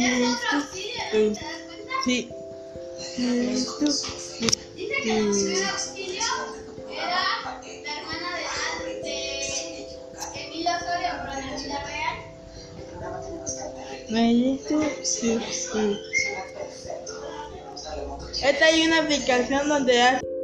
Esto, eh, sí. Dice que la primera auxilio era la hermana de, de Emilio Osorio, pero en la vida real. esto, sí, sí. Esta hay una aplicación donde hace